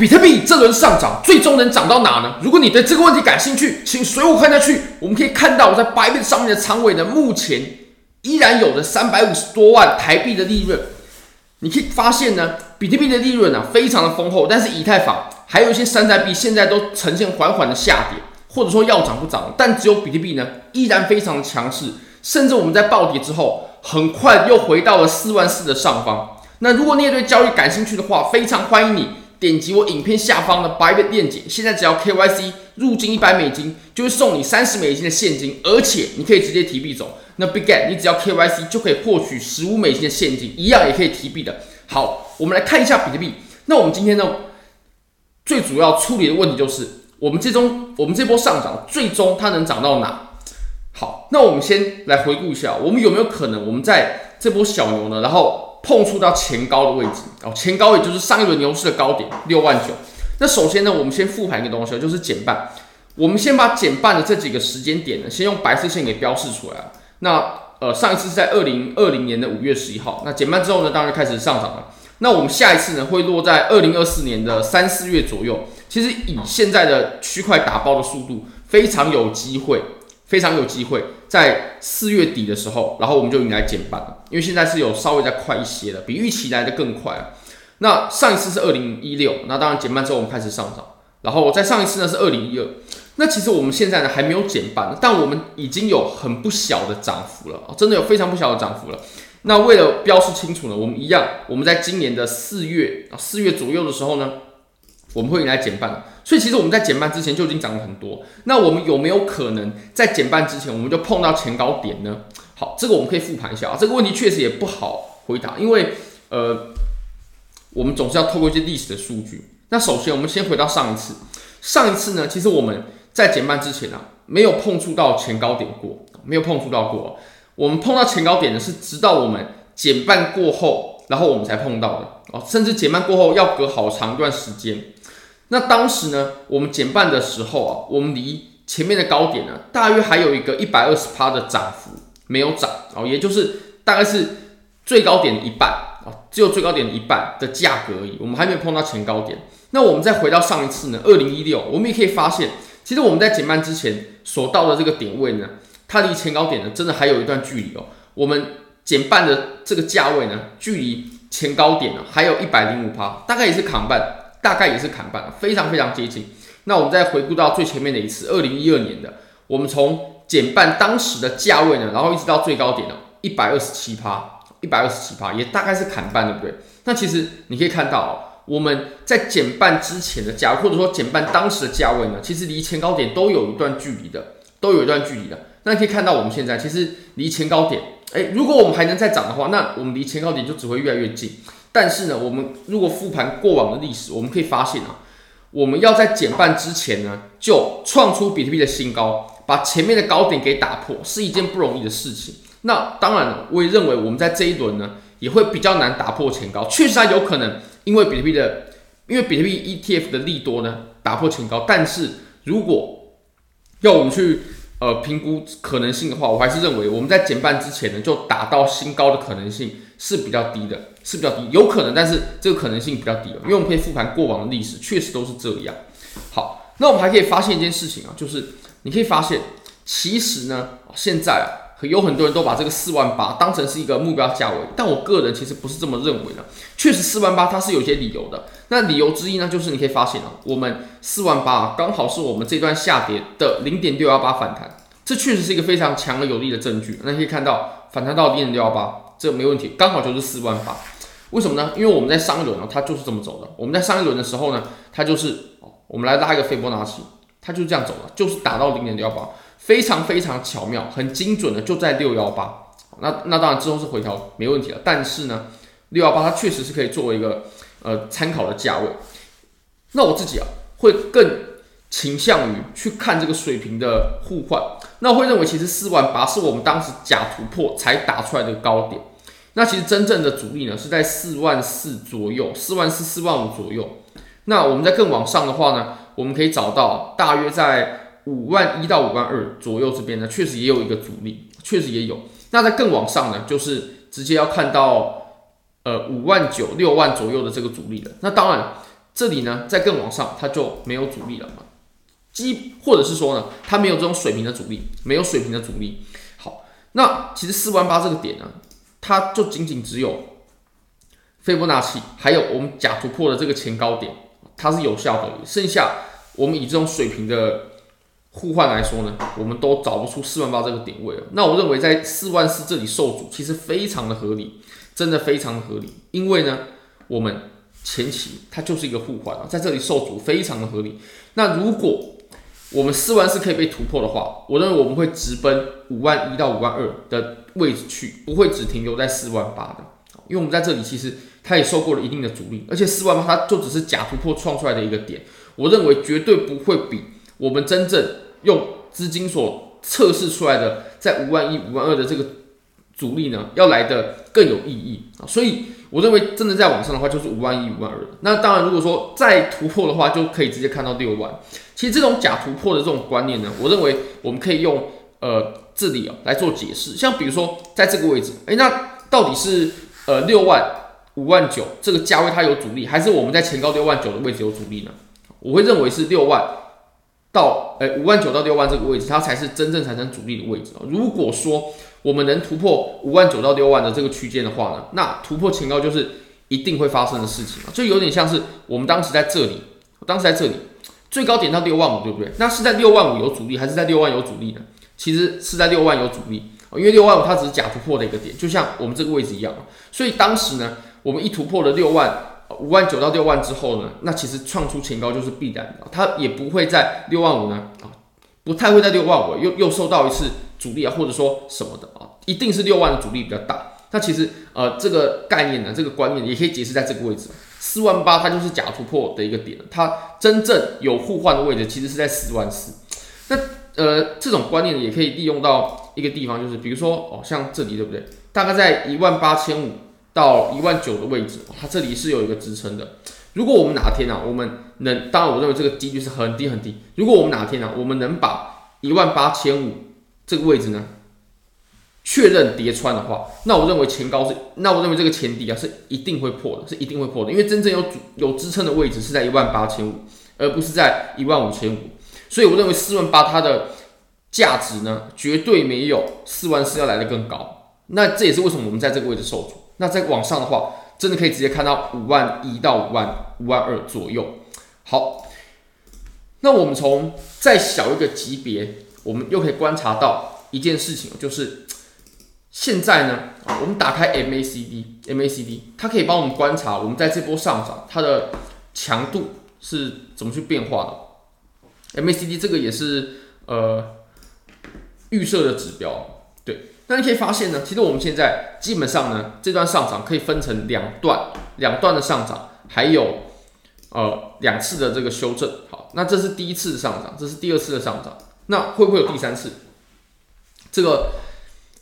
比特币这轮上涨最终能涨到哪呢？如果你对这个问题感兴趣，请随我看下去。我们可以看到在 Bybit 上面的仓位呢，目前依然有着三百五十多万台币的利润。你可以发现呢，比特币的利润呢、啊、非常的丰厚，但是以太坊还有一些山寨币现在都呈现缓缓的下跌，或者说要涨不涨，但只有比特币呢依然非常的强势，甚至我们在暴跌之后，很快又回到了四万四的上方。那如果你也对交易感兴趣的话，非常欢迎你点击我影片下方的 Bybit 链接。现在只要 KYC 入金一百美金，就会送你三十美金的现金，而且你可以直接提币走。那 Bitget 你只要 KYC 就可以获取十五美金的现金，一样也可以提币的。好，我们来看一下比特币。那我们今天呢，最主要处理的问题就是，我们最终我们这波上涨最终它能涨到哪？好，那我们先来回顾一下，我们有没有可能我们在这波小牛呢，然后。碰触到前高的位置哦，前高也就是上一轮牛市的高点六万九。那首先呢，我们先复盘一个东西，就是减半。我们先把减半的这几个时间点呢，先用白色线给标示出来。那呃，上一次是在二零二零年的五月十一号。那减半之后呢，当然开始上涨了。那我们下一次呢，会落在二零二四年的三四月左右。其实以现在的区块打包的速度，非常有机会。非常有机会在四月底的时候，然后我们就迎来减半了，因为现在是有稍微再快一些了，比预期来的更快了。那上一次是二零一六，那当然减半之后我们开始上涨，然后在上一次呢是二零一二。那其实我们现在呢还没有减半，但我们已经有很不小的涨幅了，真的有非常不小的涨幅了。那为了标示清楚呢，我们一样，我们在今年的四月啊四月左右的时候呢。我们会迎来减半，所以其实我们在减半之前就已经涨了很多。那我们有没有可能在减半之前我们就碰到前高点呢？好，这个我们可以复盘一下啊。这个问题确实也不好回答，因为呃，我们总是要透过一些历史的数据。那首先我们先回到上一次，上一次呢，其实我们在减半之前啊，没有碰触到前高点过，没有碰触到过。我们碰到前高点呢，是直到我们减半过后，然后我们才碰到的哦，甚至减半过后要隔好长一段时间。那当时呢，我们减半的时候啊，我们离前面的高点呢，大约还有一个一百二十趴的涨幅没有涨哦，也就是大概是最高点一半啊，只有最高点一半的价格而已，我们还没有碰到前高点。那我们再回到上一次呢，二零一六，我们也可以发现，其实我们在减半之前所到的这个点位呢，它离前高点呢，真的还有一段距离哦。我们减半的这个价位呢，距离前高点呢，还有一百零五趴，大概也是砍半。大概也是砍半，非常非常接近。那我们再回顾到最前面的一次，二零一二年的，我们从减半当时的价位呢，然后一直到最高点呢，一百二十七趴，一百二十七趴，也大概是砍半，对不对？那其实你可以看到，我们在减半之前的价，或者说减半当时的价位呢，其实离前高点都有一段距离的，都有一段距离的。那你可以看到，我们现在其实离前高点，诶，如果我们还能再涨的话，那我们离前高点就只会越来越近。但是呢，我们如果复盘过往的历史，我们可以发现啊，我们要在减半之前呢，就创出比特币的新高，把前面的高点给打破，是一件不容易的事情。那当然了，我也认为我们在这一轮呢，也会比较难打破前高。确实它有可能，因为比特币的，因为比特币 ETF 的利多呢，打破前高。但是如果要我们去呃评估可能性的话，我还是认为我们在减半之前呢，就达到新高的可能性。是比较低的，是比较低，有可能，但是这个可能性比较低，因为我们可以复盘过往的历史，确实都是这样。好，那我们还可以发现一件事情啊，就是你可以发现，其实呢，现在啊，有很多人都把这个四万八当成是一个目标价位，但我个人其实不是这么认为的。确实，四万八它是有些理由的。那理由之一呢，就是你可以发现啊，我们四万八刚好是我们这段下跌的零点六幺八反弹，这确实是一个非常强而有力的证据。那可以看到反弹到零点六幺八。这没问题，刚好就是四万八。为什么呢？因为我们在上一轮呢，它就是这么走的。我们在上一轮的时候呢，它就是，我们来拉一个斐波那契，它就是这样走的，就是打到零点六幺八，非常非常巧妙，很精准的就在六幺八。那那当然之后是回调，没问题了。但是呢，六幺八它确实是可以作为一个呃参考的价位。那我自己啊，会更。倾向于去看这个水平的互换，那会认为其实四万八是我们当时假突破才打出来的高点。那其实真正的阻力呢是在四万四左右，四万四、四万五左右。那我们在更往上的话呢，我们可以找到大约在五万一到五万二左右这边呢，确实也有一个阻力，确实也有。那在更往上呢，就是直接要看到呃五万九、六万左右的这个阻力了。那当然。这里呢再更往上，它就没有阻力了嘛。基或者是说呢，它没有这种水平的阻力，没有水平的阻力。好，那其实四万八这个点呢，它就仅仅只有斐波那契，还有我们假突破的这个前高点，它是有效的。剩下我们以这种水平的互换来说呢，我们都找不出四万八这个点位了。那我认为在四万四这里受阻，其实非常的合理，真的非常的合理。因为呢，我们前期它就是一个互换啊，在这里受阻非常的合理。那如果我们四万四可以被突破的话，我认为我们会直奔五万一到五万二的位置去，不会只停留在四万八的。因为我们在这里其实它也受过了一定的阻力，而且四万八它就只是假突破创出来的一个点，我认为绝对不会比我们真正用资金所测试出来的在五万一、五万二的这个阻力呢要来的更有意义啊。所以我认为真的在往上的话就是五万一、五万二。那当然，如果说再突破的话，就可以直接看到六万。其实这种假突破的这种观念呢，我认为我们可以用呃这里啊来做解释。像比如说在这个位置，诶，那到底是呃六万、五万九这个价位它有阻力，还是我们在前高六万九的位置有阻力呢？我会认为是六万到诶五万九到六万这个位置，它才是真正产生阻力的位置啊。如果说我们能突破五万九到六万的这个区间的话呢，那突破前高就是一定会发生的事情啊，就有点像是我们当时在这里，当时在这里。最高点到六万五，对不对？那是在六万五有阻力，还是在六万有阻力呢？其实是在六万有阻力，因为六万五它只是假突破的一个点，就像我们这个位置一样。所以当时呢，我们一突破了六万五万九到六万之后呢，那其实创出前高就是必然的，它也不会在六万五呢啊，不太会在六万五又又受到一次阻力啊，或者说什么的啊，一定是六万的阻力比较大。那其实呃这个概念呢，这个观念也可以解释在这个位置。四万八，它就是假突破的一个点，它真正有互换的位置其实是在四万四。那呃，这种观念也可以利用到一个地方，就是比如说哦，像这里对不对？大概在一万八千五到一万九的位置，它这里是有一个支撑的。如果我们哪天、啊，我们能，当然我认为这个几率是很低很低。如果我们哪天呢、啊，我们能把一万八千五这个位置呢，确认跌穿的话，那我认为前高是，那我认为这个前低啊是一定会破的，是一定会破的，因为真正有有支撑的位置是在一万八千五，而不是在一万五千五，所以我认为四万八它的价值呢，绝对没有四万四要来的更高。那这也是为什么我们在这个位置受阻。那再往上的话，真的可以直接看到五万一到五万五万二左右。好，那我们从再小一个级别，我们又可以观察到一件事情，就是。现在呢，我们打开 MACD，MACD 它可以帮我们观察我们在这波上涨它的强度是怎么去变化的。MACD 这个也是呃预设的指标，那你可以发现呢，其实我们现在基本上呢，这段上涨可以分成两段，两段的上涨，还有呃两次的这个修正。好，那这是第一次的上涨，这是第二次的上涨，那会不会有第三次？这个。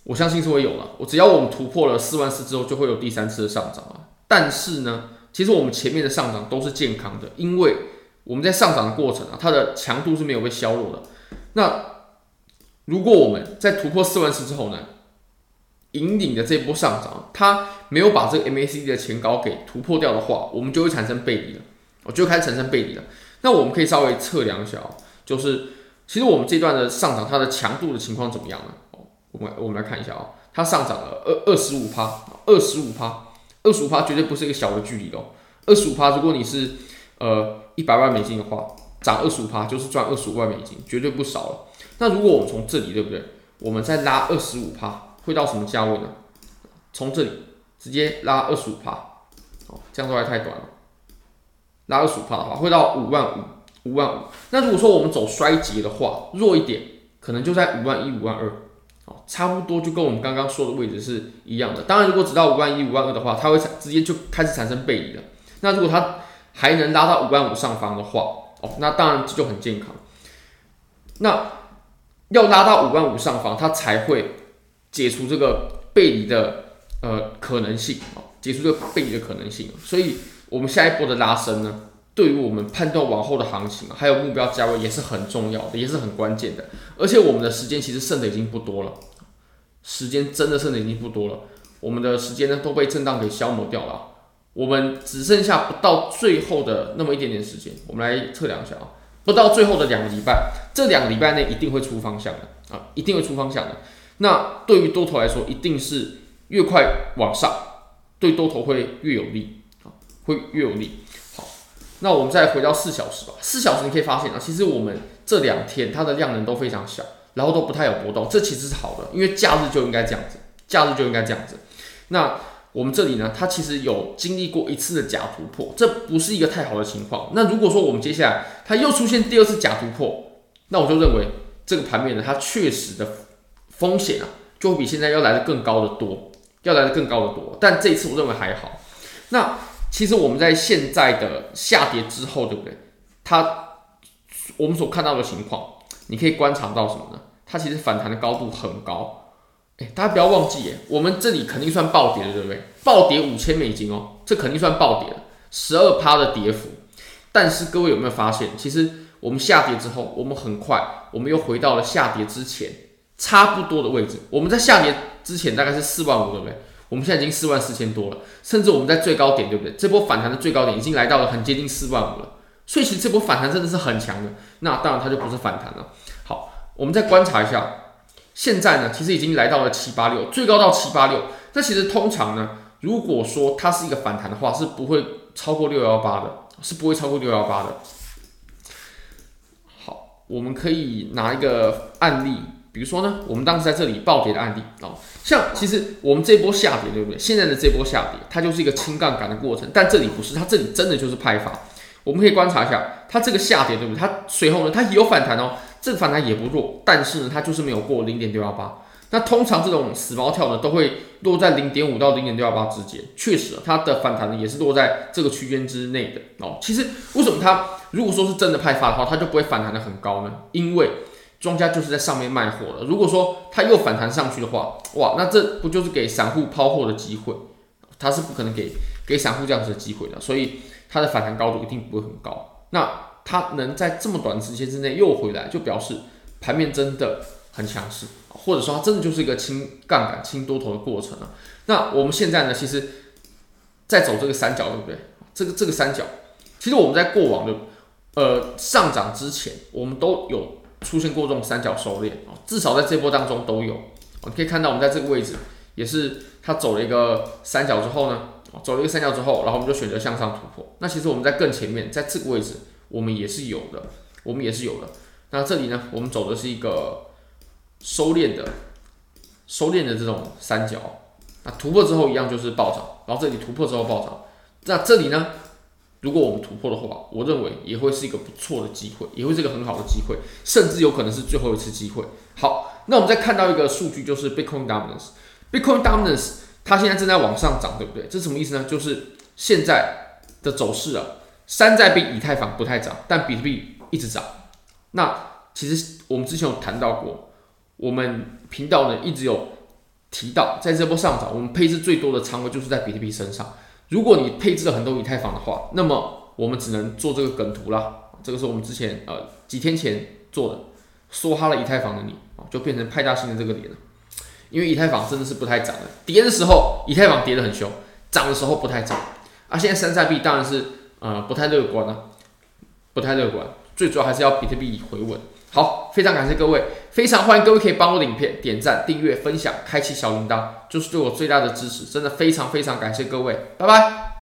我相信是会有了。我只要我们突破了四万四之后，就会有第三次的上涨啊。但是呢，其实我们前面的上涨都是健康的，因为我们在上涨的过程啊，它的强度是没有被削弱的。那如果我们在突破四万四之后呢，引领的这波上涨，它没有把这个 MACD 的前高给突破掉的话，我们就会产生背离了，我就开始产生背离了。那我们可以稍微测量一下啊，就是其实我们这段的上涨，它的强度的情况怎么样呢？我们我们来看一下啊、哦，它上涨了二二十五趴，二十五趴，二十五趴绝对不是一个小的距离哦。二十五趴，如果你是呃一百万美金的话，涨二十五趴就是赚二十五万美金，绝对不少了。那如果我们从这里对不对？我们再拉二十五趴，会到什么价位呢？从这里直接拉二十五趴，哦，这样都还太短了。拉二十五趴的话，会到五万五，五万五。那如果说我们走衰竭的话，弱一点，可能就在五万一、五万二。哦差不多就跟我们刚刚说的位置是一样的。当然，如果只到五万一、五万二的话，它会直接就开始产生背离了。那如果它还能拉到五万五上方的话，哦，那当然就很健康。那要拉到五万五上方，它才会解除这个背离的呃可能性啊，解除这个背离的可能性。所以，我们下一波的拉升呢，对于我们判断往后的行情，还有目标价位也是很重要的，也是很关键的。而且我们的时间其实剩的已经不多了，时间真的剩的已经不多了。我们的时间呢都被震荡给消磨掉了。我们只剩下不到最后的那么一点点时间，我们来测量一下啊，不到最后的两个礼拜，这两个礼拜内一定会出方向的啊，一定会出方向的。那对于多头来说，一定是越快往上，对多头会越有利啊，会越有利。好，那我们再回到四小时吧，四小时你可以发现啊，其实我们这两天它的量能都非常小，然后都不太有波动，这其实是好的，因为假日就应该这样子，假日就应该这样子。那我们这里呢，它其实有经历过一次的假突破，这不是一个太好的情况。那如果说我们接下来它又出现第二次假突破，那我就认为这个盘面呢，它确实的风险啊，就会比现在要来的更高的多，要来的更高的多。但这一次我认为还好。那其实我们在现在的下跌之后，对不对？它我们所看到的情况，你可以观察到什么呢？它其实反弹的高度很高。哎，大家不要忘记，哎，我们这里肯定算暴跌的，对不对？暴跌五千美金哦，这肯定算暴跌了，十二趴的跌幅。但是各位有没有发现，其实我们下跌之后，我们很快，我们又回到了下跌之前差不多的位置。我们在下跌之前大概是四万五，对不对？我们现在已经四万四千多了，甚至我们在最高点，对不对？这波反弹的最高点已经来到了很接近四万五了。所以其实这波反弹真的是很强的。那当然它就不是反弹了。好，我们再观察一下。现在呢，其实已经来到了七八六，最高到七八六。那其实通常呢，如果说它是一个反弹的话，是不会超过六幺八的，是不会超过六幺八的。好，我们可以拿一个案例，比如说呢，我们当时在这里暴跌的案例啊，像其实我们这波下跌，对不对？现在的这波下跌，它就是一个轻杠杆的过程，但这里不是，它这里真的就是派发。我们可以观察一下，它这个下跌，对不对？它随后呢，它有反弹哦。这个反弹也不弱，但是呢，它就是没有过零点六幺八。那通常这种死猫跳呢，都会落在零点五到零点六幺八之间。确实，它的反弹呢也是落在这个区间之内的哦。其实为什么它如果说是真的派发的话，它就不会反弹的很高呢？因为庄家就是在上面卖货了。如果说它又反弹上去的话，哇，那这不就是给散户抛货的机会？它是不可能给给散户这样子的机会的，所以它的反弹高度一定不会很高。那。它能在这么短时间之内又回来，就表示盘面真的很强势，或者说它真的就是一个轻杠杆、轻多头的过程了。那我们现在呢，其实，在走这个三角，对不对？这个这个三角，其实我们在过往的呃上涨之前，我们都有出现过这种三角收敛啊，至少在这波当中都有。你可以看到，我们在这个位置也是它走了一个三角之后呢，走了一个三角之后，然后我们就选择向上突破。那其实我们在更前面，在这个位置。我们也是有的，我们也是有的。那这里呢，我们走的是一个收敛的、收敛的这种三角。那突破之后一样就是暴涨，然后这里突破之后暴涨。那这里呢，如果我们突破的话，我认为也会是一个不错的机会，也会是一个很好的机会，甚至有可能是最后一次机会。好，那我们再看到一个数据，就是 Bitcoin Dominance。Bitcoin Dominance 它现在正在往上涨，对不对？这什么意思呢？就是现在的走势啊。山寨币以太坊不太涨，但比特币一直涨。那其实我们之前有谈到过，我们频道呢一直有提到，在这波上涨，我们配置最多的仓位就是在比特币身上。如果你配置了很多以太坊的话，那么我们只能做这个梗图啦。这个是我们之前呃几天前做的，梭哈了以太坊的你啊，就变成派大星的这个脸了。因为以太坊真的是不太涨的，跌的时候以太坊跌得很凶，涨的时候不太涨。啊，现在山寨币当然是。呃，不太乐观啊，不太乐观。最主要还是要比特币回稳。好，非常感谢各位，非常欢迎各位可以帮我的影片点赞、订阅、分享、开启小铃铛，就是对我最大的支持。真的非常非常感谢各位，拜拜。